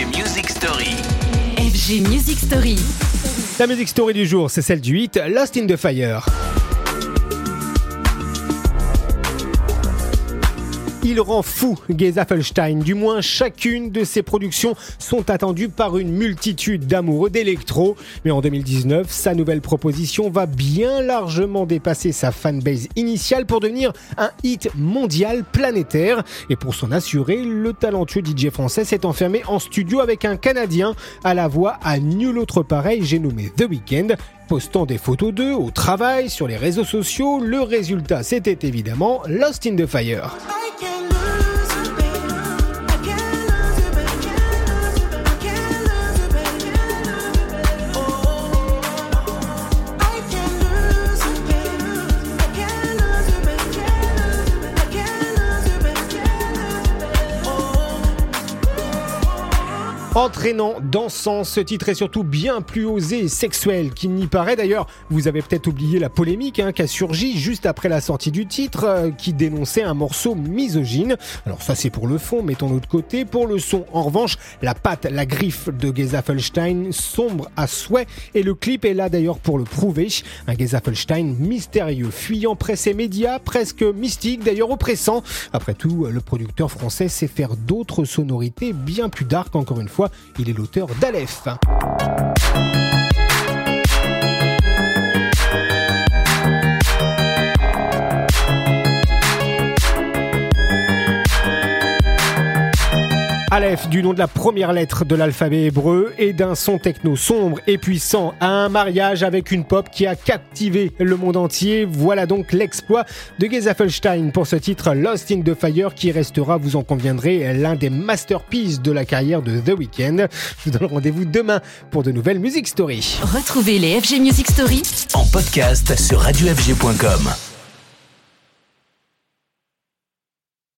FG Music Story. FG Music Story. La musique story du jour, c'est celle du hit Lost in the Fire. Il rend fou Geza Felstein. Du moins, chacune de ses productions sont attendues par une multitude d'amoureux d'électro. Mais en 2019, sa nouvelle proposition va bien largement dépasser sa fanbase initiale pour devenir un hit mondial planétaire. Et pour s'en assurer, le talentueux DJ français s'est enfermé en studio avec un Canadien à la voix à nul autre pareil, j'ai nommé The Weeknd postant des photos d'eux au travail, sur les réseaux sociaux. Le résultat, c'était évidemment Lost in the Fire. Entraînant, dansant, ce titre est surtout bien plus osé et sexuel qu'il n'y paraît. D'ailleurs, vous avez peut-être oublié la polémique hein, qui a surgi juste après la sortie du titre, euh, qui dénonçait un morceau misogyne. Alors ça c'est pour le fond, mettons l'autre côté. Pour le son, en revanche, la patte, la griffe de Geza Felstein sombre à souhait et le clip est là d'ailleurs pour le prouver. Un Geza Felstein mystérieux, fuyant presse et médias, presque mystique, d'ailleurs oppressant. Après tout, le producteur français sait faire d'autres sonorités bien plus dark encore une fois il est l'auteur d'Aleph. Aleph, du nom de la première lettre de l'alphabet hébreu, et d'un son techno sombre et puissant à un mariage avec une pop qui a captivé le monde entier. Voilà donc l'exploit de Geza Felstein pour ce titre Lost in the Fire qui restera, vous en conviendrez, l'un des masterpieces de la carrière de The Weeknd. Je vous donne rendez-vous demain pour de nouvelles Music Stories. Retrouvez les FG Music Story En podcast sur radiofg.com.